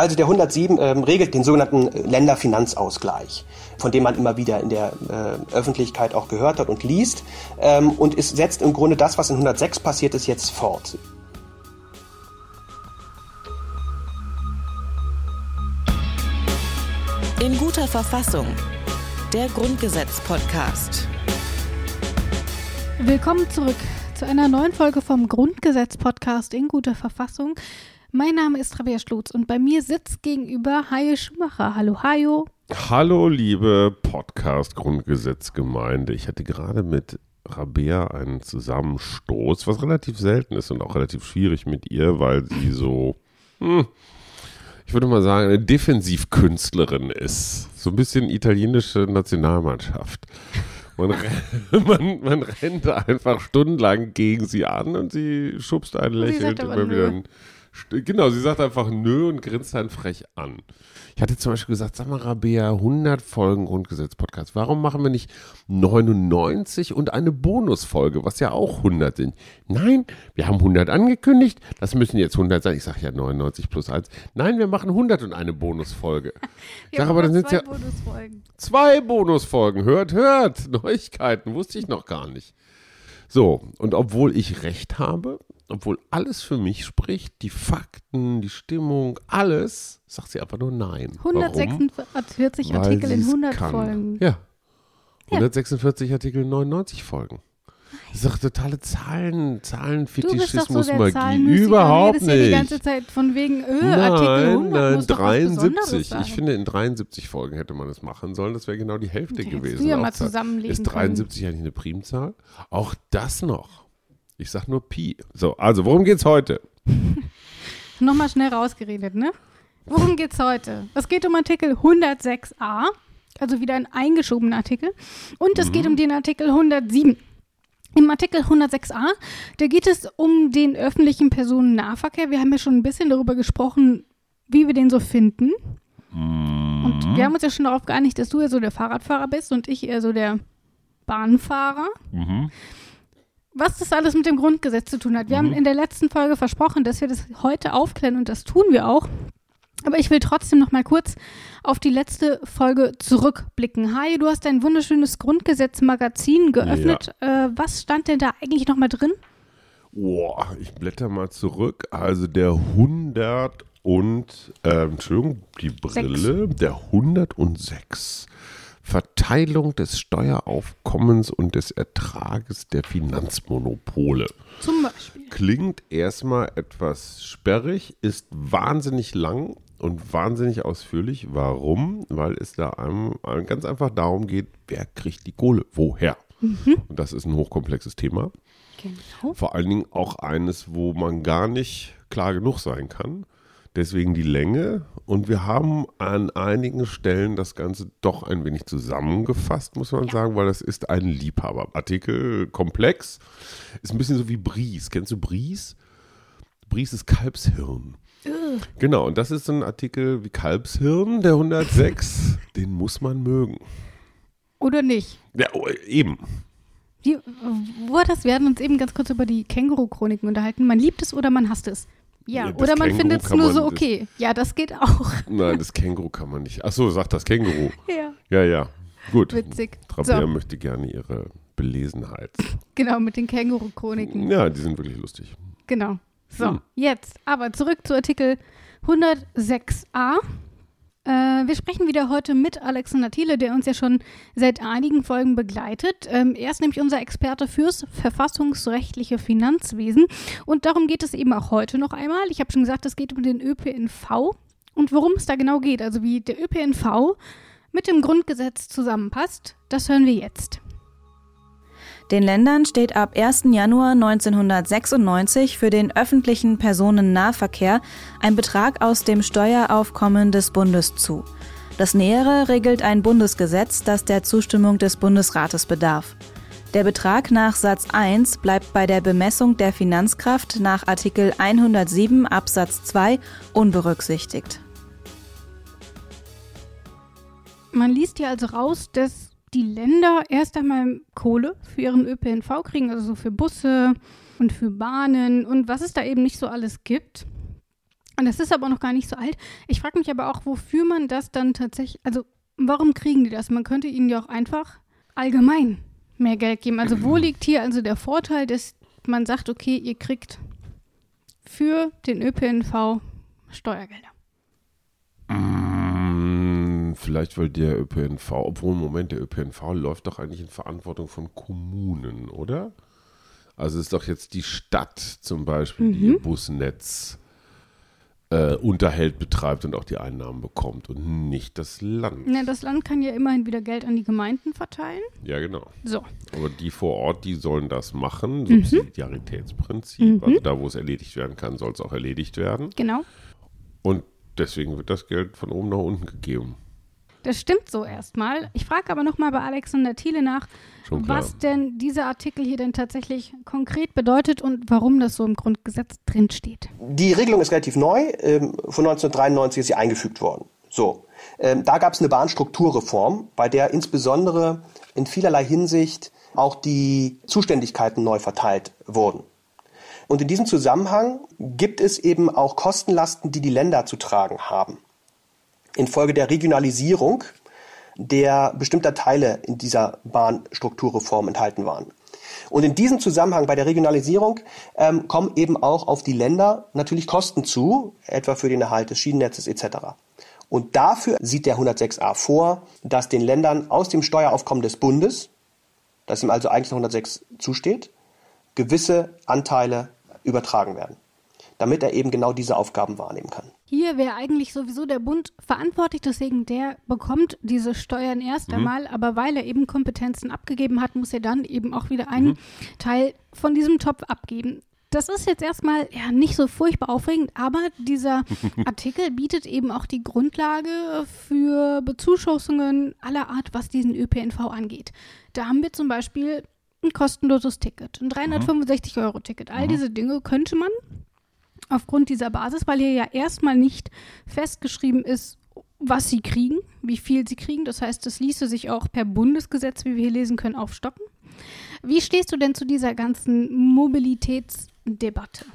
Also der 107 ähm, regelt den sogenannten Länderfinanzausgleich, von dem man immer wieder in der äh, Öffentlichkeit auch gehört hat und liest. Ähm, und es setzt im Grunde das, was in 106 passiert ist, jetzt fort. In guter Verfassung. Der Grundgesetz-Podcast. Willkommen zurück zu einer neuen Folge vom Grundgesetz-Podcast in guter Verfassung. Mein Name ist Rabea Schlutz und bei mir sitzt gegenüber Hajo Schumacher. Hallo Hajo. Hallo liebe Podcast-Grundgesetz-Gemeinde. Ich hatte gerade mit Rabea einen Zusammenstoß, was relativ selten ist und auch relativ schwierig mit ihr, weil sie so, hm, ich würde mal sagen, eine Defensivkünstlerin ist. So ein bisschen italienische Nationalmannschaft. Man, man, man rennt einfach stundenlang gegen sie an und sie schubst einen lächelnd immer wieder. Ein, genau, sie sagt einfach nö und grinst einen frech an. Ich hatte zum Beispiel gesagt, sag mal, Rabea, 100 Folgen Grundgesetz-Podcast. Warum machen wir nicht 99 und eine Bonusfolge, was ja auch 100 sind? Nein, wir haben 100 angekündigt, das müssen jetzt 100 sein. Ich sage ja 99 plus 1. Nein, wir machen 100 und eine Bonusfolge. Ich sage aber, dann sind ja Bonusfolgen. zwei Bonusfolgen. Hört, hört. Neuigkeiten wusste ich noch gar nicht. So, und obwohl ich recht habe, obwohl alles für mich spricht, die Fakten, die Stimmung, alles, sagt sie einfach nur nein. 146 Warum? Artikel in 100 kann. Folgen. Ja. 146 ja. Artikel in 99 Folgen. Das ist doch totale Zahlen, Zahlenfetischismus, so Magie. Überhaupt nicht. die ganze Zeit von wegen öh, nein, Artikel 100 nein, 73. Ich finde, in 73 Folgen hätte man es machen sollen. Das wäre genau die Hälfte gewesen. Ja mal zusammenlegen ist 73 eigentlich eine Primzahl? Auch das noch. Ich sag nur Pi. So, also worum geht's heute? Nochmal schnell rausgeredet, ne? Worum geht's heute? Es geht um Artikel 106a, also wieder ein eingeschobener Artikel. Und es mhm. geht um den Artikel 107. Im Artikel 106a, da geht es um den öffentlichen Personennahverkehr. Wir haben ja schon ein bisschen darüber gesprochen, wie wir den so finden. Mhm. Und wir haben uns ja schon darauf geeinigt, dass du ja so der Fahrradfahrer bist und ich eher so der Bahnfahrer. Mhm. Was das alles mit dem Grundgesetz zu tun hat. Wir mhm. haben in der letzten Folge versprochen, dass wir das heute aufklären und das tun wir auch. Aber ich will trotzdem noch mal kurz auf die letzte Folge zurückblicken. Hi, du hast ein wunderschönes Grundgesetz-Magazin geöffnet. Ja. Äh, was stand denn da eigentlich noch mal drin? Boah, ich blätter mal zurück. Also der 100 und, äh, Entschuldigung, die Brille, Sechs. der 106. Verteilung des Steueraufkommens und des Ertrages der Finanzmonopole. Zum Beispiel. Klingt erstmal etwas sperrig, ist wahnsinnig lang und wahnsinnig ausführlich. Warum? Weil es da einem, ganz einfach darum geht, wer kriegt die Kohle, woher. Mhm. Und das ist ein hochkomplexes Thema. Genau. Vor allen Dingen auch eines, wo man gar nicht klar genug sein kann. Deswegen die Länge. Und wir haben an einigen Stellen das Ganze doch ein wenig zusammengefasst, muss man sagen, weil das ist ein Liebhaberartikel. Komplex. Ist ein bisschen so wie Bries. Kennst du Bries? Bries ist Kalbshirn. Uh. Genau, und das ist ein Artikel wie Kalbshirn, der 106. den muss man mögen. Oder nicht? Ja, oh, eben. Die, wo das? Wir hatten uns eben ganz kurz über die Känguru-Chroniken unterhalten. Man liebt es oder man hasst es. Ja, ja oder man findet es nur so okay. ja, das geht auch. Nein, das Känguru kann man nicht. Achso, sagt das Känguru. ja. Ja, ja. Gut. Witzig. Trabea so. möchte gerne ihre Belesenheit. Genau, mit den Känguru-Chroniken. Ja, die sind wirklich lustig. Genau. So, hm. jetzt aber zurück zu Artikel 106a. Äh, wir sprechen wieder heute mit Alexander Thiele, der uns ja schon seit einigen Folgen begleitet. Ähm, er ist nämlich unser Experte fürs verfassungsrechtliche Finanzwesen. Und darum geht es eben auch heute noch einmal. Ich habe schon gesagt, es geht um den ÖPNV und worum es da genau geht. Also wie der ÖPNV mit dem Grundgesetz zusammenpasst, das hören wir jetzt. Den Ländern steht ab 1. Januar 1996 für den öffentlichen Personennahverkehr ein Betrag aus dem Steueraufkommen des Bundes zu. Das Nähere regelt ein Bundesgesetz, das der Zustimmung des Bundesrates bedarf. Der Betrag nach Satz 1 bleibt bei der Bemessung der Finanzkraft nach Artikel 107 Absatz 2 unberücksichtigt. Man liest hier also raus, dass die Länder erst einmal Kohle für ihren ÖPNV kriegen, also so für Busse und für Bahnen und was es da eben nicht so alles gibt. Und das ist aber noch gar nicht so alt. Ich frage mich aber auch, wofür man das dann tatsächlich, also warum kriegen die das? Man könnte ihnen ja auch einfach allgemein mehr Geld geben. Also wo liegt hier also der Vorteil, dass man sagt, okay, ihr kriegt für den ÖPNV Steuergelder? Vielleicht, weil der ÖPNV, obwohl im Moment der ÖPNV läuft doch eigentlich in Verantwortung von Kommunen, oder? Also es ist doch jetzt die Stadt zum Beispiel, die ihr Busnetz äh, unterhält, betreibt und auch die Einnahmen bekommt und nicht das Land. Na, das Land kann ja immerhin wieder Geld an die Gemeinden verteilen. Ja, genau. So. Aber die vor Ort, die sollen das machen, Subsidiaritätsprinzip. Also da, wo es erledigt werden kann, soll es auch erledigt werden. Genau. Und deswegen wird das Geld von oben nach unten gegeben. Das stimmt so erstmal. Ich frage aber nochmal bei Alexander Thiele nach, was denn dieser Artikel hier denn tatsächlich konkret bedeutet und warum das so im Grundgesetz drinsteht. Die Regelung ist relativ neu. Ähm, von 1993 ist sie eingefügt worden. So. Ähm, da gab es eine Bahnstrukturreform, bei der insbesondere in vielerlei Hinsicht auch die Zuständigkeiten neu verteilt wurden. Und in diesem Zusammenhang gibt es eben auch Kostenlasten, die die Länder zu tragen haben. Infolge der Regionalisierung der bestimmter Teile in dieser Bahnstrukturreform enthalten waren. Und in diesem Zusammenhang bei der Regionalisierung ähm, kommen eben auch auf die Länder natürlich Kosten zu, etwa für den Erhalt des Schienennetzes etc. Und dafür sieht der 106a vor, dass den Ländern aus dem Steueraufkommen des Bundes, das ihm also eigentlich noch 106 zusteht, gewisse Anteile übertragen werden, damit er eben genau diese Aufgaben wahrnehmen kann. Hier wäre eigentlich sowieso der Bund verantwortlich, deswegen der bekommt diese Steuern erst einmal, aber weil er eben Kompetenzen abgegeben hat, muss er dann eben auch wieder einen Teil von diesem Topf abgeben. Das ist jetzt erstmal ja nicht so furchtbar aufregend, aber dieser Artikel bietet eben auch die Grundlage für Bezuschussungen aller Art, was diesen ÖPNV angeht. Da haben wir zum Beispiel ein kostenloses Ticket, ein 365-Euro-Ticket. All diese Dinge könnte man aufgrund dieser Basis, weil hier ja erstmal nicht festgeschrieben ist, was sie kriegen, wie viel sie kriegen. Das heißt, das ließe sich auch per Bundesgesetz, wie wir hier lesen können, aufstocken. Wie stehst du denn zu dieser ganzen Mobilitätsdebatte?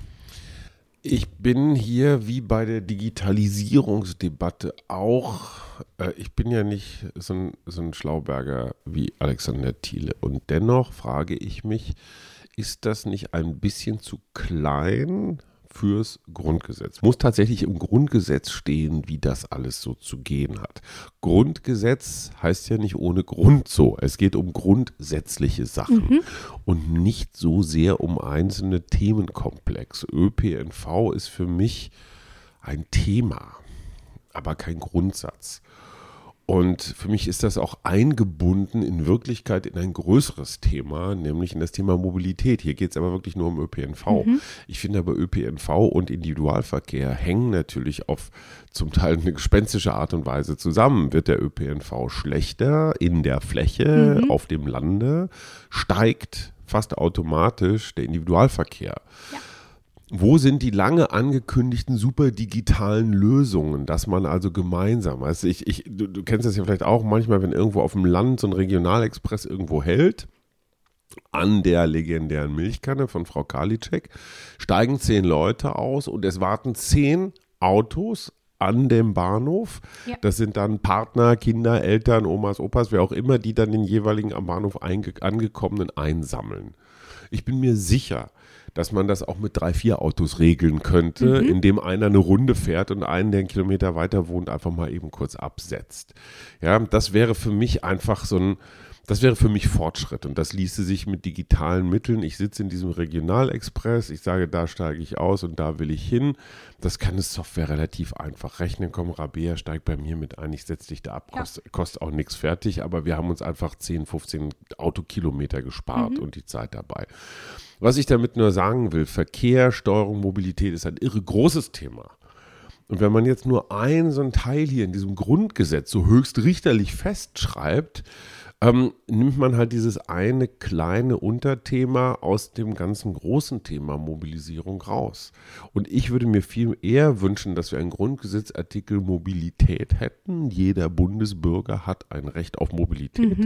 Ich bin hier wie bei der Digitalisierungsdebatte auch, äh, ich bin ja nicht so ein, so ein Schlauberger wie Alexander Thiele. Und dennoch frage ich mich, ist das nicht ein bisschen zu klein fürs Grundgesetz? Muss tatsächlich im Grundgesetz stehen, wie das alles so zu gehen hat. Grundgesetz heißt ja nicht ohne Grund so. Es geht um grundsätzliche Sachen und nicht so sehr um einzelne Themenkomplexe. ÖPNV ist für mich ein Thema, aber kein Grundsatz. Und für mich ist das auch eingebunden in Wirklichkeit in ein größeres Thema, nämlich in das Thema Mobilität. Hier geht es aber wirklich nur um ÖPNV. Ich finde aber ÖPNV und Individualverkehr hängen natürlich auf zum Teil eine gespenstische Art und Weise zusammen. Wird der ÖPNV schlechter in der Fläche, auf dem Lande, steigt fast automatisch der Individualverkehr. Wo sind die lange angekündigten super digitalen Lösungen, dass man also gemeinsam, also ich, ich, du, du kennst das ja vielleicht auch manchmal, wenn irgendwo auf dem Land so ein Regionalexpress irgendwo hält, an der legendären Milchkanne von Frau Karliczek, steigen zehn Leute aus und es warten zehn Autos an dem Bahnhof. Ja. Das sind dann Partner, Kinder, Eltern, Omas, Opas, wer auch immer, die dann den jeweiligen am Bahnhof angekommenen einsammeln. Ich bin mir sicher, dass man das auch mit drei, vier Autos regeln könnte, indem einer eine Runde fährt und einen, der einen Kilometer weiter wohnt, einfach mal eben kurz absetzt. Ja, das wäre für mich einfach so ein, das wäre für mich Fortschritt und das ließe sich mit digitalen Mitteln. Ich sitze in diesem Regionalexpress, ich sage, da steige ich aus und da will ich hin. Das kann eine Software relativ einfach rechnen. Komm, Rabea, steig bei mir mit ein, ich setze dich da ab, Ja. kostet, kostet auch nichts fertig, aber wir haben uns einfach 10, 15 Autokilometer gespart und die Zeit dabei. Was ich damit nur sagen will, Verkehr, Steuerung, Mobilität ist ein irre großes Thema. Und wenn man jetzt nur ein so ein Teil hier in diesem Grundgesetz so höchstrichterlich festschreibt, ähm, nimmt man halt dieses eine kleine Unterthema aus dem ganzen großen Thema Mobilisierung raus. Und ich würde mir viel eher wünschen, dass wir einen Grundgesetzartikel Mobilität hätten. Jeder Bundesbürger hat ein Recht auf Mobilität.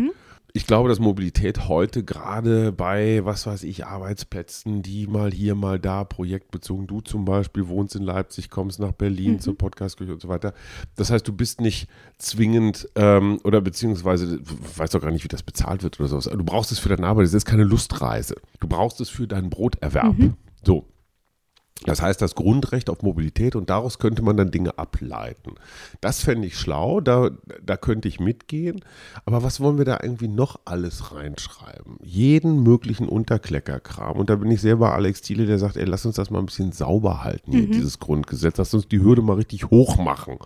Ich glaube, dass Mobilität heute gerade bei, was weiß ich, Arbeitsplätzen, die mal hier, mal da, projektbezogen, du zum Beispiel wohnst in Leipzig, kommst nach Berlin mhm. zur Podcastküche und so weiter. Das heißt, du bist nicht zwingend ähm, oder beziehungsweise, weißt doch gar nicht, wie das bezahlt wird oder sowas. Du brauchst es für deine Arbeit, das ist keine Lustreise. Du brauchst es für deinen Broterwerb. Mhm. So. Das heißt, das Grundrecht auf Mobilität und daraus könnte man dann Dinge ableiten. Das fände ich schlau, da, da könnte ich mitgehen. Aber was wollen wir da irgendwie noch alles reinschreiben? Jeden möglichen Unterkleckerkram. Und da bin ich sehr bei Alex Thiele, der sagt, ey, lass uns das mal ein bisschen sauber halten, hier, mhm. dieses Grundgesetz. Lass uns die Hürde mal richtig hoch machen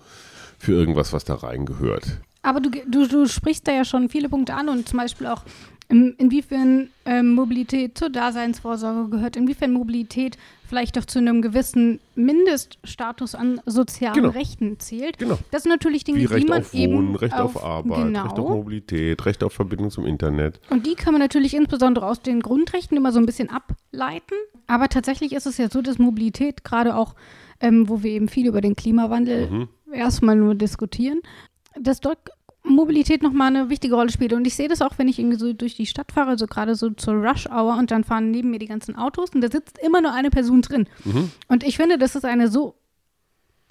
für irgendwas, was da reingehört. Aber du, du, du sprichst da ja schon viele Punkte an und zum Beispiel auch inwiefern ähm, Mobilität zur Daseinsvorsorge gehört, inwiefern Mobilität vielleicht auch zu einem gewissen Mindeststatus an sozialen genau. Rechten zählt. Genau. Das sind natürlich Dinge, Wie Recht die man auf Wohnen, eben Recht auf, auf Arbeit, genau. Recht auf Mobilität, Recht auf Verbindung zum Internet. Und die kann man natürlich insbesondere aus den Grundrechten immer so ein bisschen ableiten. Aber tatsächlich ist es ja so, dass Mobilität gerade auch, ähm, wo wir eben viel über den Klimawandel mhm. erstmal nur diskutieren, dass dort Mobilität nochmal eine wichtige Rolle spielt. Und ich sehe das auch, wenn ich irgendwie so durch die Stadt fahre, so gerade so zur Rush-Hour und dann fahren neben mir die ganzen Autos und da sitzt immer nur eine Person drin. Mhm. Und ich finde, das ist eine so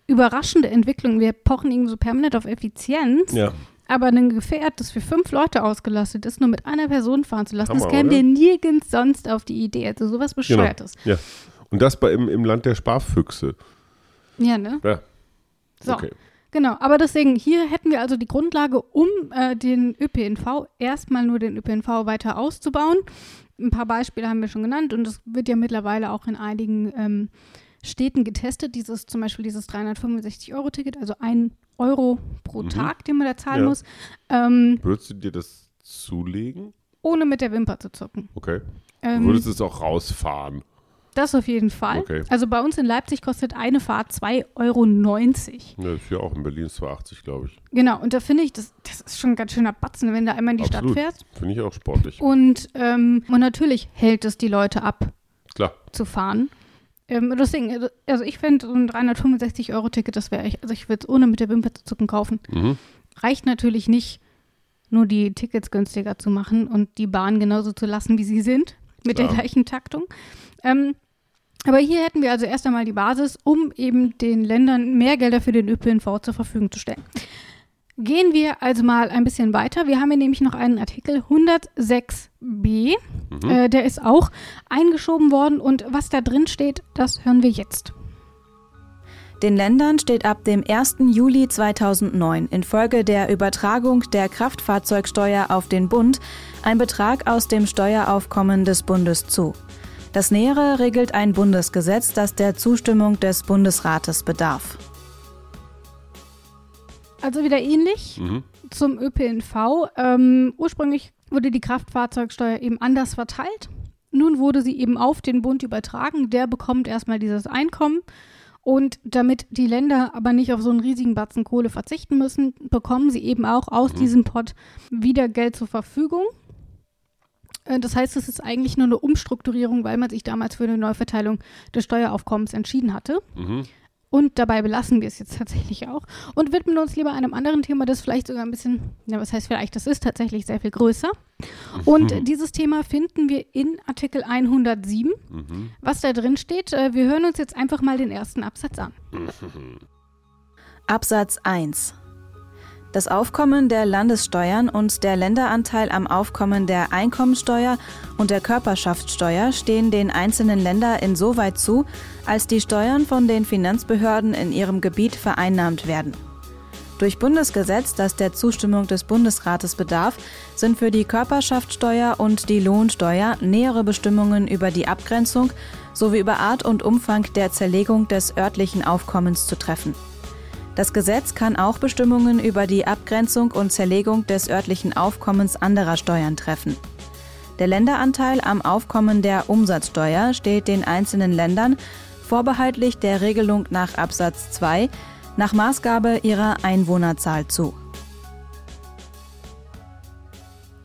überraschende Entwicklung. Wir pochen irgendwie so permanent auf Effizienz. Ja. Aber ein Gefährt, das für fünf Leute ausgelastet ist, nur mit einer Person fahren zu lassen, Hammer, das käme dir nirgends sonst auf die Idee. Also sowas genau. Bescheuertes. Genau. Ja. Und das bei, im, im Land der Sparfüchse. Ja, ne? Ja. So. Okay. Genau, aber deswegen, hier hätten wir also die Grundlage, um äh, den ÖPNV, erstmal nur den ÖPNV weiter auszubauen. Ein paar Beispiele haben wir schon genannt und es wird ja mittlerweile auch in einigen ähm, Städten getestet, dieses zum Beispiel dieses 365-Euro-Ticket, also ein Euro pro mhm. Tag, den man da zahlen ja. muss. Ähm, Würdest du dir das zulegen? Ohne mit der Wimper zu zucken. Okay. Ähm, Würdest du es auch rausfahren? Das auf jeden Fall. Okay. Also bei uns in Leipzig kostet eine Fahrt 2,90 Euro. Ja, ist ja auch in Berlin 2,80, glaube ich. Genau, und da finde ich, das, das ist schon ein ganz schöner Batzen, wenn du einmal in die Absolut. Stadt fährst. Finde ich auch sportlich. Und, ähm, und natürlich hält es die Leute ab, Klar. zu fahren. Ähm, deswegen, also ich finde so ein 365-Euro-Ticket, das wäre echt, also ich würde es ohne mit der Wimper zu zucken kaufen. Mhm. Reicht natürlich nicht, nur die Tickets günstiger zu machen und die Bahn genauso zu lassen, wie sie sind, mit Klar. der gleichen Taktung. Ähm, aber hier hätten wir also erst einmal die Basis, um eben den Ländern mehr Gelder für den ÖPNV zur Verfügung zu stellen. Gehen wir also mal ein bisschen weiter. Wir haben hier nämlich noch einen Artikel 106b. Mhm. Äh, der ist auch eingeschoben worden. Und was da drin steht, das hören wir jetzt. Den Ländern steht ab dem 1. Juli 2009 infolge der Übertragung der Kraftfahrzeugsteuer auf den Bund ein Betrag aus dem Steueraufkommen des Bundes zu. Das Nähere regelt ein Bundesgesetz, das der Zustimmung des Bundesrates bedarf. Also wieder ähnlich mhm. zum ÖPNV. Ähm, ursprünglich wurde die Kraftfahrzeugsteuer eben anders verteilt. Nun wurde sie eben auf den Bund übertragen. Der bekommt erstmal dieses Einkommen. Und damit die Länder aber nicht auf so einen riesigen Batzen Kohle verzichten müssen, bekommen sie eben auch aus mhm. diesem Pot wieder Geld zur Verfügung. Äh, das heißt, es ist eigentlich nur eine Umstrukturierung, weil man sich damals für eine Neuverteilung des Steueraufkommens entschieden hatte. Mhm. Und dabei belassen wir es jetzt tatsächlich auch und widmen uns lieber einem anderen Thema, das vielleicht sogar ein bisschen, ja, was heißt vielleicht, das ist tatsächlich sehr viel größer. Und mhm. dieses Thema finden wir in Artikel 107. Mhm. Was da drin steht, äh, wir hören uns jetzt einfach mal den ersten Absatz an. Absatz 1. Das Aufkommen der Landessteuern und der Länderanteil am Aufkommen der Einkommensteuer und der Körperschaftssteuer stehen den einzelnen Ländern insoweit zu, als die Steuern von den Finanzbehörden in ihrem Gebiet vereinnahmt werden. Durch Bundesgesetz, das der Zustimmung des Bundesrates bedarf, sind für die Körperschaftssteuer und die Lohnsteuer nähere Bestimmungen über die Abgrenzung sowie über Art und Umfang der Zerlegung des örtlichen Aufkommens zu treffen. Das Gesetz kann auch Bestimmungen über die Abgrenzung und Zerlegung des örtlichen Aufkommens anderer Steuern treffen. Der Länderanteil am Aufkommen der Umsatzsteuer steht den einzelnen Ländern vorbehaltlich der Regelung nach Absatz 2 nach Maßgabe ihrer Einwohnerzahl zu.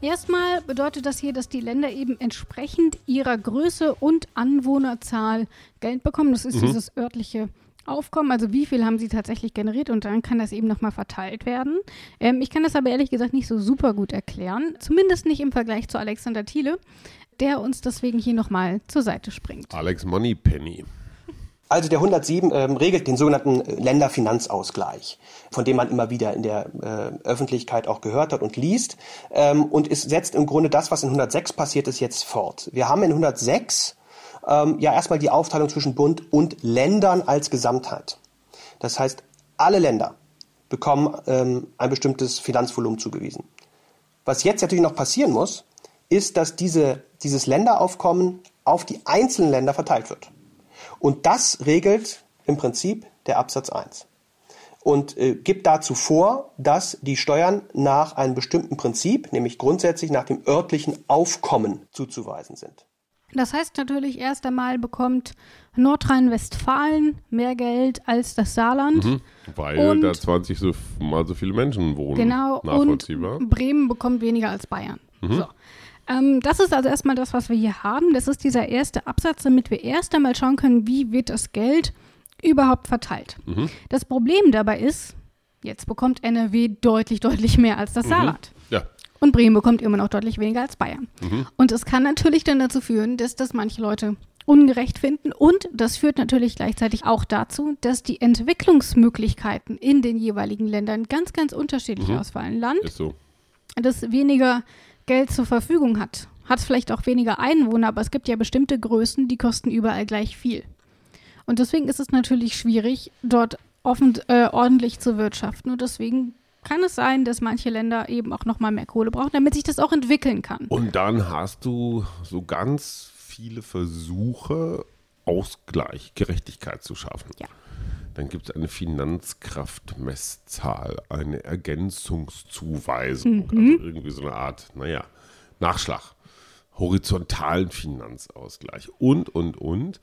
Erstmal bedeutet das hier, dass die Länder eben entsprechend ihrer Größe und Anwohnerzahl Geld bekommen. Das ist mhm. dieses örtliche Aufkommen, also wie viel haben sie tatsächlich generiert und dann kann das eben nochmal verteilt werden. Ähm, ich kann das aber ehrlich gesagt nicht so super gut erklären, zumindest nicht im Vergleich zu Alexander Thiele, der uns deswegen hier nochmal zur Seite springt. Alex Moneypenny. Also der 107 ähm, regelt den sogenannten Länderfinanzausgleich, von dem man immer wieder in der äh, Öffentlichkeit auch gehört hat und liest. Ähm, und es setzt im Grunde das, was in 106 passiert ist, jetzt fort. Wir haben in 106 ähm, ja erstmal die Aufteilung zwischen Bund und Ländern als Gesamtheit. Das heißt, alle Länder bekommen ähm, ein bestimmtes Finanzvolumen zugewiesen. Was jetzt natürlich noch passieren muss, ist, dass diese, dieses Länderaufkommen auf die einzelnen Länder verteilt wird. Und das regelt im Prinzip der Absatz 1 und äh, gibt dazu vor, dass die Steuern nach einem bestimmten Prinzip, nämlich grundsätzlich nach dem örtlichen Aufkommen zuzuweisen sind. Das heißt natürlich, erst einmal bekommt Nordrhein-Westfalen mehr Geld als das Saarland. Mhm, weil und da 20 so, mal so viele Menschen wohnen. Genau, und Bremen bekommt weniger als Bayern. Mhm. So. Ähm, das ist also erstmal das, was wir hier haben. Das ist dieser erste Absatz, damit wir erst einmal schauen können, wie wird das Geld überhaupt verteilt. Mhm. Das Problem dabei ist, jetzt bekommt NRW deutlich, deutlich mehr als das mhm. Saarland. Und Bremen bekommt immer noch deutlich weniger als Bayern. Mhm. Und es kann natürlich dann dazu führen, dass das manche Leute ungerecht finden. Und das führt natürlich gleichzeitig auch dazu, dass die Entwicklungsmöglichkeiten in den jeweiligen Ländern ganz, ganz unterschiedlich mhm. ausfallen. Land, so. das weniger Geld zur Verfügung hat, hat vielleicht auch weniger Einwohner, aber es gibt ja bestimmte Größen, die kosten überall gleich viel. Und deswegen ist es natürlich schwierig, dort offen, äh, ordentlich zu wirtschaften. Und deswegen kann es sein, dass manche Länder eben auch noch mal mehr Kohle brauchen, damit sich das auch entwickeln kann. Und dann hast du so ganz viele Versuche, Ausgleich, Gerechtigkeit zu schaffen. Ja. Dann gibt es eine Finanzkraftmesszahl, eine Ergänzungszuweisung, mhm. also irgendwie so eine Art, naja, Nachschlag, horizontalen Finanzausgleich und, und, und.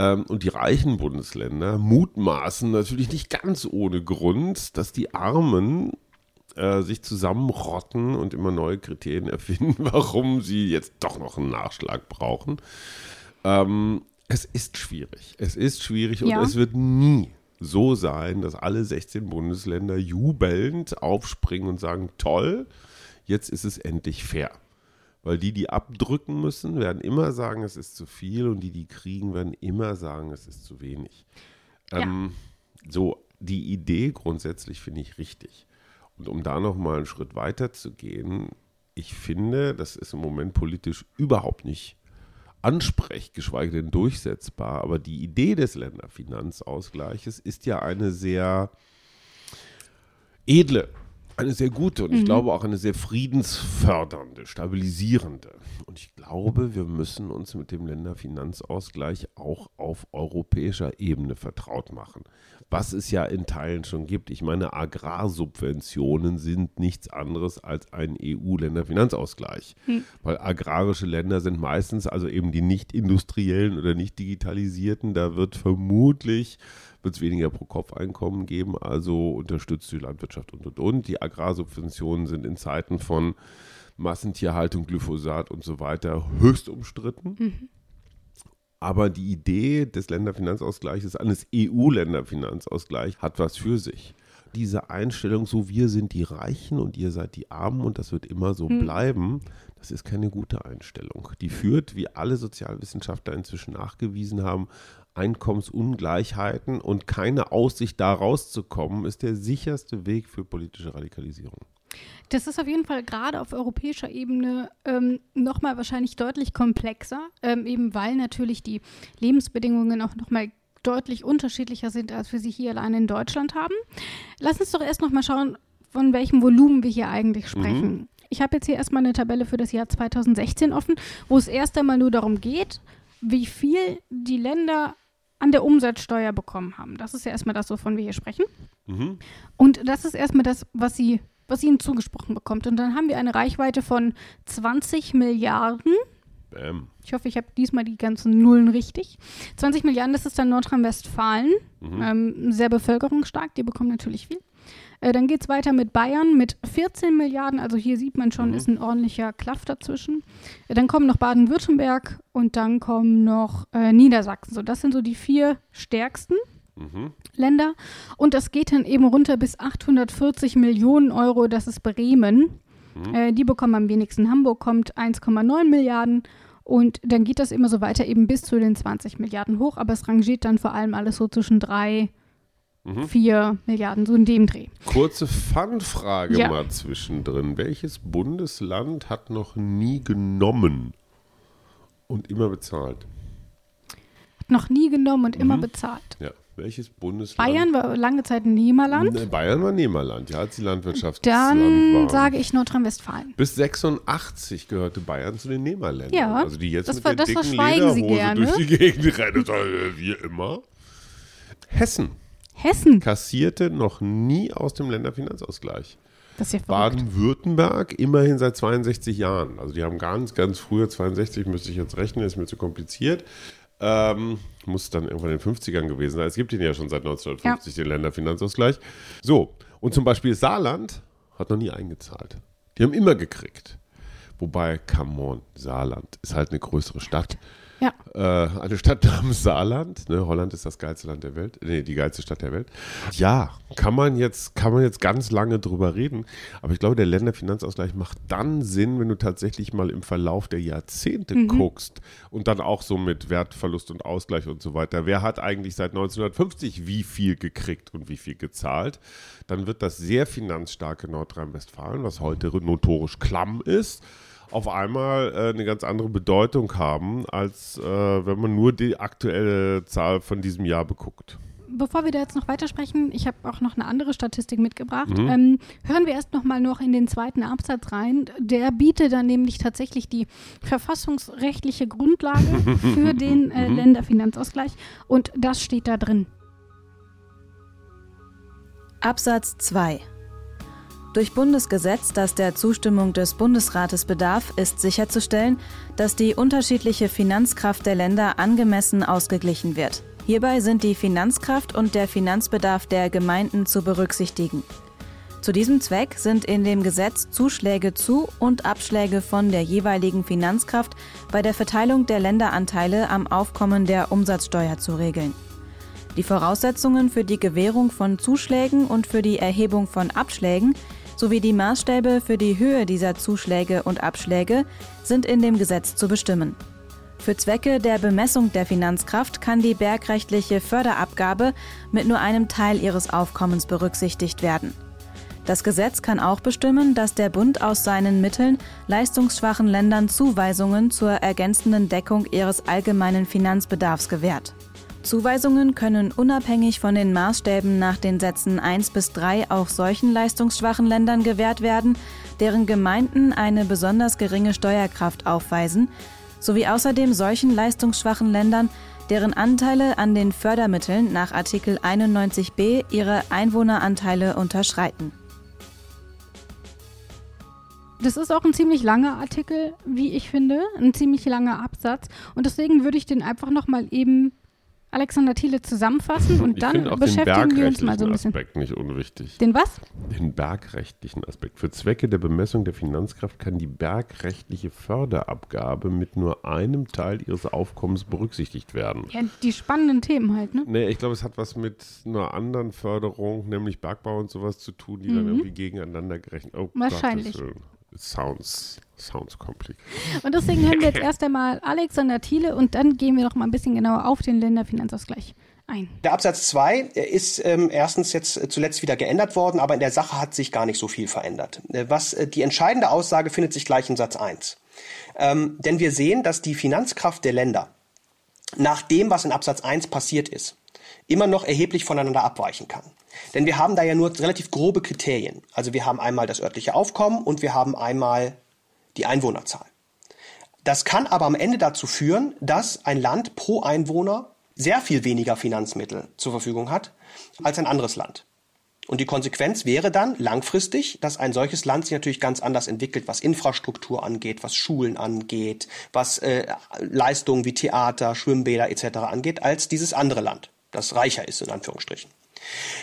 Ähm, und die reichen Bundesländer mutmaßen natürlich nicht ganz ohne Grund, dass die Armen äh, sich zusammenrotten und immer neue Kriterien erfinden, warum sie jetzt doch noch einen Nachschlag brauchen. Ähm, es ist schwierig. Es ist schwierig und es wird nie so sein, dass alle 16 Bundesländer jubelnd aufspringen und sagen, toll, jetzt ist es endlich fair. Weil die, die abdrücken müssen, werden immer sagen, es ist zu viel und die, die kriegen, werden immer sagen, es ist zu wenig. Ja. Ähm, so, die Idee grundsätzlich finde ich richtig. Und um da nochmal einen Schritt weiter zu gehen, ich finde, das ist im Moment politisch überhaupt nicht ansprech, geschweige denn durchsetzbar. Aber die Idee des Länderfinanzausgleiches ist ja eine sehr edle, eine sehr gute und ich mhm. glaube auch eine sehr friedensfördernde, stabilisierende. Und ich glaube, wir müssen uns mit dem Länderfinanzausgleich auch auf europäischer Ebene vertraut machen was es ja in Teilen schon gibt. Ich meine, Agrarsubventionen sind nichts anderes als ein EU-Länderfinanzausgleich, hm. weil agrarische Länder sind meistens also eben die nicht industriellen oder nicht digitalisierten. Da wird vermutlich wird es weniger Pro-Kopf-Einkommen geben, also unterstützt die Landwirtschaft und und und. Die Agrarsubventionen sind in Zeiten von Massentierhaltung, Glyphosat und so weiter höchst umstritten. Mhm. Aber die Idee des Länderfinanzausgleichs, eines EU-Länderfinanzausgleichs, hat was für sich. Diese Einstellung, so wir sind die Reichen und ihr seid die Armen und das wird immer so hm. bleiben, das ist keine gute Einstellung. Die führt, wie alle Sozialwissenschaftler inzwischen nachgewiesen haben, Einkommensungleichheiten und keine Aussicht, da rauszukommen, ist der sicherste Weg für politische Radikalisierung. Das ist auf jeden Fall gerade auf europäischer Ebene ähm, nochmal wahrscheinlich deutlich komplexer, ähm, eben weil natürlich die Lebensbedingungen auch nochmal deutlich unterschiedlicher sind, als wir sie hier allein in Deutschland haben. Lass uns doch erst nochmal schauen, von welchem Volumen wir hier eigentlich mhm. sprechen. Mhm. Ich habe jetzt hier erstmal eine Tabelle für das Jahr 2016 offen, wo es erst einmal nur darum geht, wie viel die Länder an der Umsatzsteuer bekommen haben. Das ist ja erstmal das, wovon wir hier sprechen. Mhm. Und das ist erstmal das, was sie was ihnen zugesprochen bekommt. Und dann haben wir eine Reichweite von 20 Milliarden. Bam. Ich hoffe, ich habe diesmal die ganzen Nullen richtig. 20 Milliarden, das ist dann Nordrhein-Westfalen. Mhm. Ähm, sehr bevölkerungsstark, die bekommen natürlich viel. Äh, dann geht es weiter mit Bayern mit 14 Milliarden. Also hier sieht man schon, mhm. ist ein ordentlicher Klaff dazwischen. Äh, dann kommen noch Baden-Württemberg und dann kommen noch äh, Niedersachsen. So, das sind so die vier stärksten. Länder. Und das geht dann eben runter bis 840 Millionen Euro. Das ist Bremen. Äh, die bekommen am wenigsten. Hamburg kommt 1,9 Milliarden. Und dann geht das immer so weiter, eben bis zu den 20 Milliarden hoch. Aber es rangiert dann vor allem alles so zwischen 3, 4 Milliarden, so in dem Dreh. Kurze Fun-Frage Ja. mal zwischendrin. Welches Bundesland hat noch nie genommen und immer bezahlt? Hat noch nie genommen und immer bezahlt. Ja, welches Bundesland? Bayern war lange Zeit Nehmerland. Ne, Bayern war Nehmerland, ja, als die Landwirtschaft Dann sage ich Nordrhein-Westfalen. Bis 86 gehörte Bayern zu den Nehmerländern. Ja, also die jetzt das mit der das dicken verschweigen sie Lederhose gerne. durch die Gegend rennen, äh, wie immer. Hessen Hessen. kassierte noch nie aus dem Länderfinanzausgleich. Ja. Baden-Württemberg immerhin seit 62 Jahren. Also die haben ganz, ganz früher, 62 müsste ich jetzt rechnen, ist mir zu kompliziert. Ähm, muss dann irgendwann in den 50ern gewesen sein. Es gibt den ja schon seit 1950, den Länderfinanzausgleich. So, und zum Beispiel Saarland hat noch nie eingezahlt. Die haben immer gekriegt. Wobei, come on, Saarland ist halt eine größere Stadt. Ja. Äh, eine Stadt namens Saarland. Ne? Holland ist das geilste Land der Welt. Nee, die geilste Stadt der Welt. Ja, kann man jetzt, kann man jetzt ganz lange drüber reden. Aber ich glaube, der Länderfinanzausgleich macht dann Sinn, wenn du tatsächlich mal im Verlauf der Jahrzehnte guckst und dann auch so mit Wertverlust und Ausgleich und so weiter. Wer hat eigentlich seit 1950 wie viel gekriegt und wie viel gezahlt? Dann wird das sehr finanzstarke Nordrhein-Westfalen, was heute notorisch klamm ist, auf einmal äh, eine ganz andere Bedeutung haben, als äh, wenn man nur die aktuelle Zahl von diesem Jahr beguckt. Bevor wir da jetzt noch weitersprechen, ich habe auch noch eine andere Statistik mitgebracht. Mhm. Ähm, hören wir erst noch mal noch in den zweiten Absatz rein. Der bietet dann nämlich tatsächlich die verfassungsrechtliche Grundlage für den äh, Länderfinanzausgleich. Und das steht da drin. Absatz 2 Durch Bundesgesetz, das der Zustimmung des Bundesrates bedarf, ist sicherzustellen, dass die unterschiedliche Finanzkraft der Länder angemessen ausgeglichen wird. Hierbei sind die Finanzkraft und der Finanzbedarf der Gemeinden zu berücksichtigen. Zu diesem Zweck sind in dem Gesetz Zuschläge zu und Abschläge von der jeweiligen Finanzkraft bei der Verteilung der Länderanteile am Aufkommen der Umsatzsteuer zu regeln. Die Voraussetzungen für die Gewährung von Zuschlägen und für die Erhebung von Abschlägen sowie die Maßstäbe für die Höhe dieser Zuschläge und Abschläge sind in dem Gesetz zu bestimmen. Für Zwecke der Bemessung der Finanzkraft kann die bergrechtliche Förderabgabe mit nur einem Teil ihres Aufkommens berücksichtigt werden. Das Gesetz kann auch bestimmen, dass der Bund aus seinen Mitteln leistungsschwachen Ländern Zuweisungen zur ergänzenden Deckung ihres allgemeinen Finanzbedarfs gewährt. Zuweisungen können unabhängig von den Maßstäben nach den Sätzen 1 bis 3 auch solchen leistungsschwachen Ländern gewährt werden, deren Gemeinden eine besonders geringe Steuerkraft aufweisen, sowie außerdem solchen leistungsschwachen Ländern, deren Anteile an den Fördermitteln nach Artikel 91b ihre Einwohneranteile unterschreiten. Das ist auch ein ziemlich langer Artikel, wie ich finde, ein ziemlich langer Absatz. Und deswegen würde ich den einfach noch mal eben Alexander Thiele zusammenfassen und ich dann beschäftigen wir uns mal so ein bisschen. Aspekt nicht unwichtig. Den was? Den bergrechtlichen Aspekt. Für Zwecke der Bemessung der Finanzkraft kann die bergrechtliche Förderabgabe mit nur einem Teil ihres Aufkommens berücksichtigt werden. Ja, die spannenden Themen halt, ne? Nee, ich glaube, es hat was mit einer anderen Förderung, nämlich Bergbau und sowas zu tun, die dann irgendwie gegeneinander gerechnet Oh, Mhm. Wahrscheinlich. Sounds, sounds complicated. Und deswegen hören wir jetzt erst einmal Alexander Thiele und dann gehen wir noch mal ein bisschen genauer auf den Länderfinanzausgleich ein. Der Absatz 2 ist ähm, erstens jetzt äh, zuletzt wieder geändert worden, aber in der Sache hat sich gar nicht so viel verändert. Äh, was äh, die entscheidende Aussage findet sich gleich in Satz 1. Ähm, denn wir sehen, dass die Finanzkraft der Länder nach dem, was in Absatz 1 passiert ist, immer noch erheblich voneinander abweichen kann. Denn wir haben da ja nur relativ grobe Kriterien. Also wir haben einmal das örtliche Aufkommen und wir haben einmal die Einwohnerzahl. Das kann aber am Ende dazu führen, dass ein Land pro Einwohner sehr viel weniger Finanzmittel zur Verfügung hat als ein anderes Land. Und die Konsequenz wäre dann langfristig, dass ein solches Land sich natürlich ganz anders entwickelt, was Infrastruktur angeht, was Schulen angeht, was äh, Leistungen wie Theater, Schwimmbäder etc. angeht, als dieses andere Land, das reicher ist in Anführungsstrichen.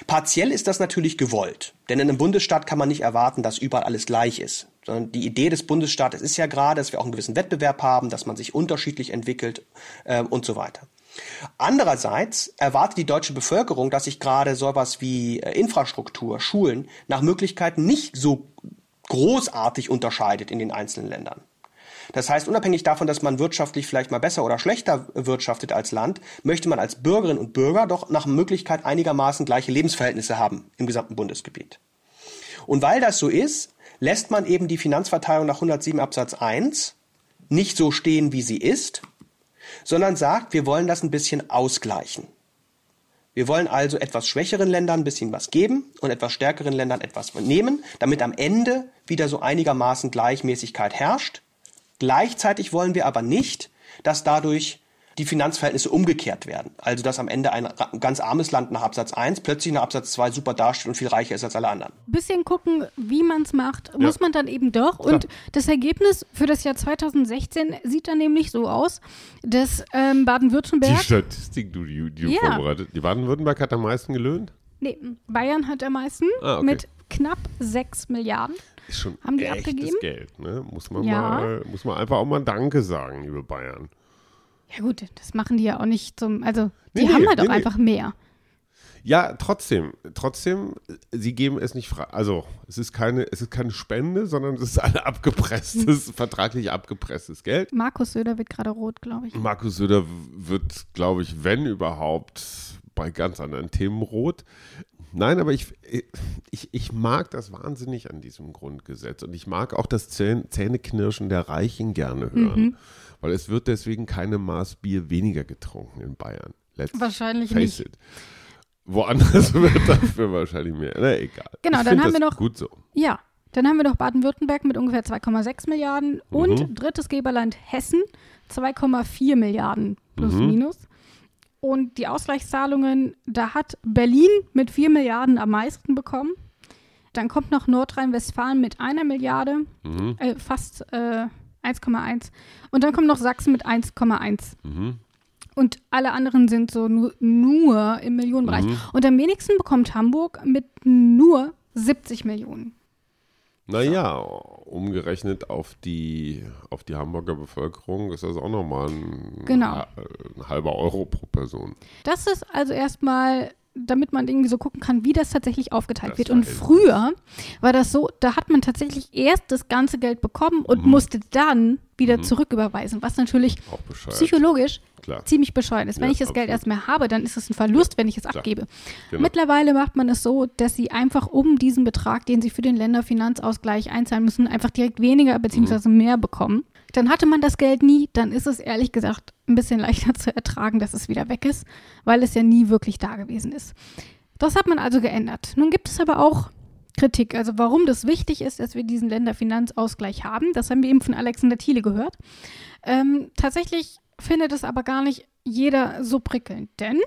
Partiell ist das natürlich gewollt, denn in einem Bundesstaat kann man nicht erwarten, dass überall alles gleich ist. Sondern die Idee des Bundesstaates ist ja gerade, dass wir auch einen gewissen Wettbewerb haben, dass man sich unterschiedlich entwickelt äh, und so weiter. Andererseits erwartet die deutsche Bevölkerung, dass sich gerade sowas wie äh, Infrastruktur, Schulen nach Möglichkeiten nicht so großartig unterscheidet in den einzelnen Ländern. Das heißt, unabhängig davon, dass man wirtschaftlich vielleicht mal besser oder schlechter wirtschaftet als Land, möchte man als Bürgerinnen und Bürger doch nach Möglichkeit einigermaßen gleiche Lebensverhältnisse haben im gesamten Bundesgebiet. Und weil das so ist, lässt man eben die Finanzverteilung nach 107 Absatz 1 nicht so stehen, wie sie ist, sondern sagt, wir wollen das ein bisschen ausgleichen. Wir wollen also etwas schwächeren Ländern ein bisschen was geben und etwas stärkeren Ländern etwas nehmen, damit am Ende wieder so einigermaßen Gleichmäßigkeit herrscht. Gleichzeitig wollen wir aber nicht, dass dadurch die Finanzverhältnisse umgekehrt werden. Also dass am Ende ein ganz armes Land nach Absatz 1 plötzlich nach Absatz 2 super dasteht und viel reicher ist als alle anderen. Bisschen gucken, wie man es macht, ja. muss man dann eben doch. Klar. Und das Ergebnis für das Jahr 2016 sieht dann nämlich so aus, dass ähm, Baden-Württemberg... Die Statistik, die, die ja. vorbereitet. Die Baden-Württemberg hat am meisten gelöhnt? Nee, Bayern hat am meisten ah, okay. mit knapp 6 Milliarden. Ist schon haben die echtes abgegeben. Geld, ne? Muss man, ja. mal, muss man einfach auch mal Danke sagen, liebe Bayern. Ja gut, das machen die ja auch nicht zum, also die nee, haben halt nee, auch nee. einfach mehr. Ja, trotzdem, trotzdem, sie geben es nicht frei. Also es ist keine, es ist keine Spende, sondern es ist ein abgepresstes, vertraglich abgepresstes Geld. Markus Söder wird gerade rot, glaube ich. Markus Söder wird, glaube ich, wenn überhaupt, bei ganz anderen Themen rot. Nein, aber ich, ich, ich mag das wahnsinnig an diesem Grundgesetz und ich mag auch das Zähneknirschen der Reichen gerne hören. Mhm. Weil es wird deswegen keine Maß Bier weniger getrunken in Bayern. Let's Wahrscheinlich nicht. It. Woanders wird dafür wahrscheinlich mehr. Na, egal. Genau, ich dann haben wir noch. Gut so. Ja, dann haben wir noch Baden-Württemberg mit ungefähr 2,6 Milliarden mhm. und drittes Geberland Hessen 2,4 Milliarden plus mhm. minus. Und die Ausgleichszahlungen, da hat Berlin mit 4 Milliarden am meisten bekommen. Dann kommt noch Nordrhein-Westfalen mit einer Milliarde, mhm. äh, fast äh, 1,1. Und dann kommt noch Sachsen mit 1,1. Mhm. Und alle anderen sind so nur, nur im Millionenbereich. Mhm. Und am wenigsten bekommt Hamburg mit nur 70 Millionen. Naja, umgerechnet auf die, auf die Hamburger Bevölkerung ist das auch nochmal ein, genau. ein halber Euro pro Person. Das ist also erstmal damit man irgendwie so gucken kann, wie das tatsächlich aufgeteilt das wird. Und früher war das so, da hat man tatsächlich erst das ganze Geld bekommen und mhm. musste dann wieder mhm. zurücküberweisen, was natürlich psychologisch Klar. ziemlich bescheuert ist. Wenn ja, ich das absolut. Geld erst mehr habe, dann ist es ein Verlust, ja. wenn ich es abgebe. Genau. Mittlerweile macht man es so, dass sie einfach um diesen Betrag, den sie für den Länderfinanzausgleich einzahlen müssen, einfach direkt weniger bzw. Mhm. mehr bekommen. Dann hatte man das Geld nie, dann ist es ehrlich gesagt ein bisschen leichter zu ertragen, dass es wieder weg ist, weil es ja nie wirklich da gewesen ist. Das hat man also geändert. Nun gibt es aber auch Kritik, also warum das wichtig ist, dass wir diesen Länderfinanzausgleich haben. Das haben wir eben von Alexander Thiele gehört. Ähm, tatsächlich findet es aber gar nicht jeder so prickelnd, denn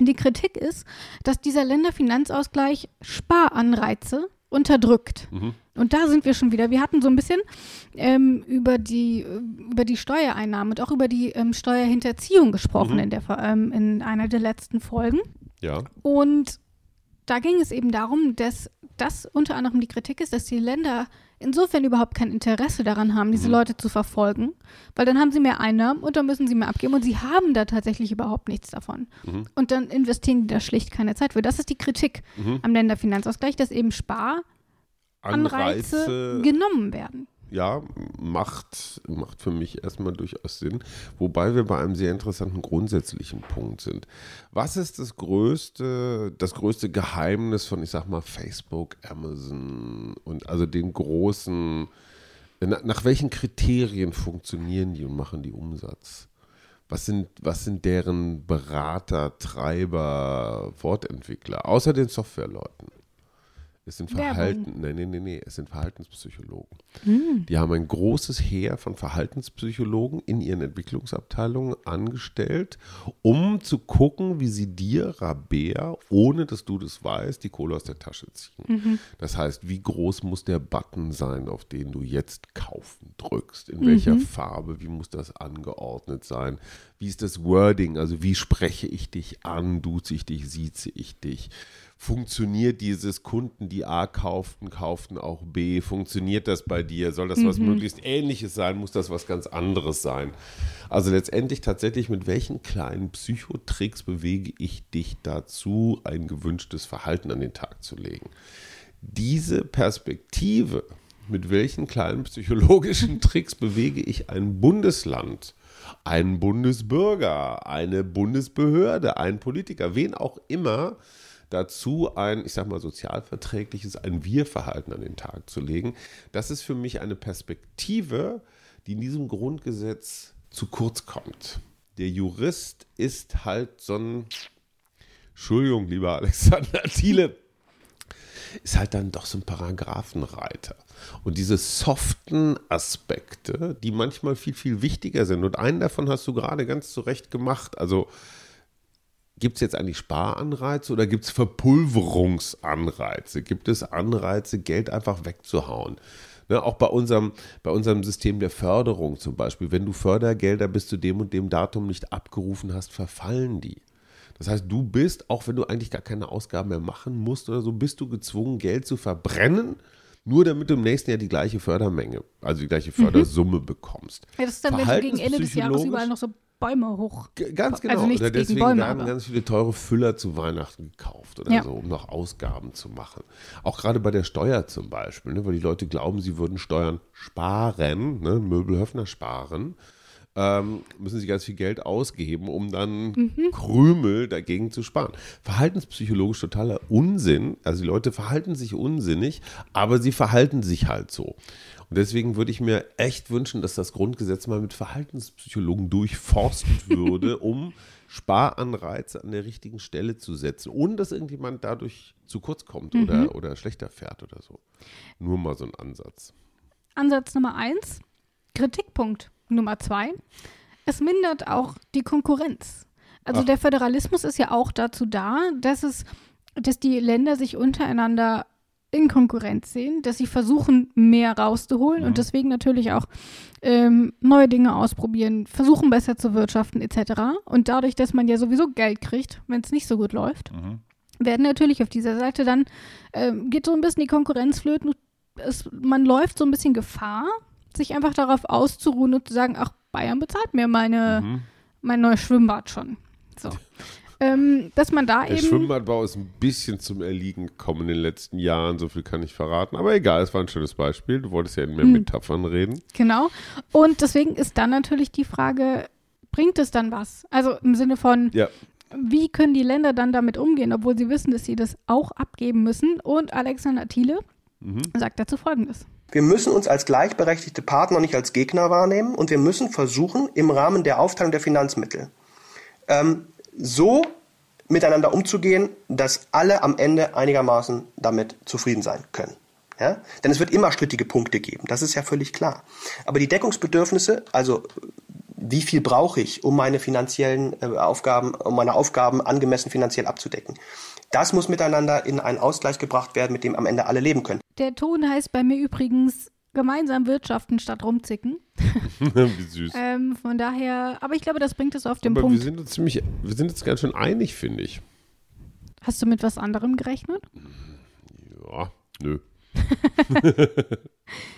die Kritik ist, dass dieser Länderfinanzausgleich Sparanreize unterdrückt. Mhm. Und da sind wir schon wieder. Wir hatten so ein bisschen ähm, über, die, über die Steuereinnahmen und auch über die ähm, Steuerhinterziehung gesprochen mhm. in, der, ähm, in einer der letzten Folgen. Ja. Und da ging es eben darum, dass das unter anderem die Kritik ist, dass die Länder insofern überhaupt kein Interesse daran haben, diese mhm. Leute zu verfolgen, weil dann haben sie mehr Einnahmen und dann müssen sie mehr abgeben und sie haben da tatsächlich überhaupt nichts davon. Mhm. Und dann investieren die da schlicht keine Zeit für. Das ist die Kritik mhm. am Länderfinanzausgleich, dass eben Spar Anreize, Anreize genommen werden. Ja, macht, macht für mich erstmal durchaus Sinn. Wobei wir bei einem sehr interessanten grundsätzlichen Punkt sind. Was ist das größte, das größte Geheimnis von, ich sag mal, Facebook, Amazon und also den großen, nach welchen Kriterien funktionieren die und machen die Umsatz? Was sind, was sind deren Berater, Treiber, Wortentwickler, außer den Softwareleuten? Es sind Verhalten, nein, nein, nein, nein, es sind Verhaltenspsychologen. Mhm. Die haben ein großes Heer von Verhaltenspsychologen in ihren Entwicklungsabteilungen angestellt, um zu gucken, wie sie dir, Rabea, ohne dass du das weißt, die Kohle aus der Tasche ziehen. Mhm. Das heißt, wie groß muss der Button sein, auf den du jetzt kaufen drückst? In mhm. welcher Farbe? Wie muss das angeordnet sein? Wie ist das Wording? Also wie spreche ich dich an? Duze ich dich? Sieze ich dich? Funktioniert dieses Kunden, die A kauften, kauften auch B? Funktioniert das bei dir? Soll das was möglichst Ähnliches sein? Muss das was ganz anderes sein? Also letztendlich tatsächlich, mit welchen kleinen Psychotricks bewege ich dich dazu, ein gewünschtes Verhalten an den Tag zu legen? Diese Perspektive, mit welchen kleinen psychologischen Tricks bewege ich ein Bundesland, einen Bundesbürger, eine Bundesbehörde, einen Politiker, wen auch immer, dazu ein, ich sag mal, sozialverträgliches, ein Wir-Verhalten an den Tag zu legen. Das ist für mich eine Perspektive, die in diesem Grundgesetz zu kurz kommt. Der Jurist ist halt so ein, Entschuldigung, lieber Alexander Thiele, ist halt dann doch so ein Paragraphenreiter. Und diese soften Aspekte, die manchmal viel, viel wichtiger sind. Und einen davon hast du gerade ganz zu Recht gemacht. Also gibt es jetzt eigentlich Sparanreize oder gibt es Verpulverungsanreize? Gibt es Anreize, Geld einfach wegzuhauen? Ne, auch bei unserem, bei unserem System der Förderung zum Beispiel, wenn du Fördergelder bis zu dem und dem Datum nicht abgerufen hast, verfallen die. Das heißt, du bist, auch wenn du eigentlich gar keine Ausgaben mehr machen musst oder so, bist du gezwungen, Geld zu verbrennen, nur damit du im nächsten Jahr die gleiche Fördermenge, also die gleiche Fördersumme mhm. bekommst. Ja, das ist dann, wenn du gegen Ende des Jahres überall noch so Bäume hoch. Ganz genau. Also nichts deswegen Bäume, werden aber. ganz viele teure Füller zu Weihnachten gekauft oder Ja. so, um noch Ausgaben zu machen. Auch gerade bei der Steuer zum Beispiel, ne, weil die Leute glauben, sie würden Steuern sparen, ne, Möbelhöfner sparen, ähm, müssen sie ganz viel Geld ausgeben, um dann Mhm. Krümel dagegen zu sparen. Verhaltenspsychologisch totaler Unsinn. Also die Leute verhalten sich unsinnig, aber sie verhalten sich halt so. Und deswegen würde ich mir echt wünschen, dass das Grundgesetz mal mit Verhaltenspsychologen durchforstet würde, um Sparanreize an der richtigen Stelle zu setzen, ohne dass irgendjemand dadurch zu kurz kommt Mhm. oder, oder schlechter fährt oder so. Nur mal so ein Ansatz. Ansatz Nummer eins. Kritikpunkt Nummer zwei. Es mindert auch die Konkurrenz. Also Ach. der Föderalismus ist ja auch dazu da, dass es, dass die Länder sich untereinander in Konkurrenz sehen, dass sie versuchen, mehr rauszuholen und deswegen natürlich auch ähm, neue Dinge ausprobieren, versuchen besser zu wirtschaften etc. Und dadurch, dass man ja sowieso Geld kriegt, wenn es nicht so gut läuft, werden natürlich auf dieser Seite dann, ähm, geht so ein bisschen die Konkurrenz flöten. Es, man läuft so ein bisschen Gefahr, sich einfach darauf auszuruhen und zu sagen, ach, Bayern bezahlt mir meine, mein neues Schwimmbad schon. So. ähm, dass man da Der eben. Schwimmbadbau ist ein bisschen zum Erliegen gekommen in den letzten Jahren, so viel kann ich verraten. Aber egal, es war ein schönes Beispiel. Du wolltest ja in mehr Metaphern reden. Genau. Und deswegen ist dann natürlich die Frage, bringt es dann was? Also im Sinne von, Ja, wie können die Länder dann damit umgehen, obwohl sie wissen, dass sie das auch abgeben müssen? Und Alexander Thiele sagt dazu Folgendes. Wir müssen uns als gleichberechtigte Partner nicht als Gegner wahrnehmen und wir müssen versuchen, im Rahmen der Aufteilung der Finanzmittel ähm, so miteinander umzugehen, dass alle am Ende einigermaßen damit zufrieden sein können. Ja? Denn es wird immer strittige Punkte geben, das ist ja völlig klar. Aber die Deckungsbedürfnisse, also wie viel brauche ich, um meine finanziellen äh, Aufgaben, um meine Aufgaben angemessen finanziell abzudecken, das muss miteinander in einen Ausgleich gebracht werden, mit dem am Ende alle leben können. Der Ton heißt bei mir übrigens gemeinsam wirtschaften statt rumzicken. wie süß. Ähm, von daher, aber ich glaube, das bringt es auf den Aber wir Punkt. sind uns ziemlich, wir sind uns ganz schön einig, finde ich. Hast du mit was anderem gerechnet? Ja, nö.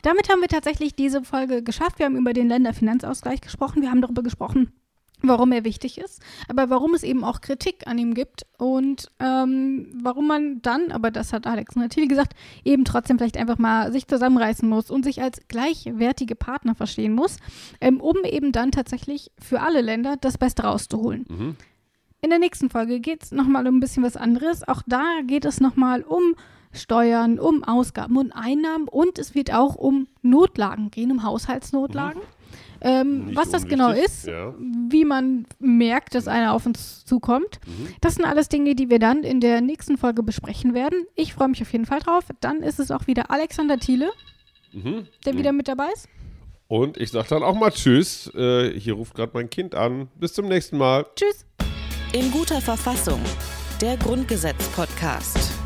Damit haben wir tatsächlich diese Folge geschafft. Wir haben über den Länderfinanzausgleich gesprochen. Wir haben darüber gesprochen, warum er wichtig ist, aber warum es eben auch Kritik an ihm gibt und ähm, warum man dann, aber das hat Alex natürlich gesagt, eben trotzdem vielleicht einfach mal sich zusammenreißen muss und sich als gleichwertige Partner verstehen muss, ähm, um eben dann tatsächlich für alle Länder das Beste rauszuholen. In der nächsten Folge geht es nochmal um ein bisschen was anderes. Auch da geht es nochmal um Steuern, um Ausgaben und Einnahmen und es wird auch um Notlagen gehen, um Haushaltsnotlagen. Ähm, was das genau ist, ja. wie man merkt, dass einer auf uns zukommt. Das sind alles Dinge, die wir dann in der nächsten Folge besprechen werden. Ich freue mich auf jeden Fall drauf. Dann ist es auch wieder Alexander Thiele, der wieder mit dabei ist. Und ich sage dann auch mal Tschüss. Äh, hier ruft gerade mein Kind an. Bis zum nächsten Mal. Tschüss. In guter Verfassung. Der Grundgesetz-Podcast.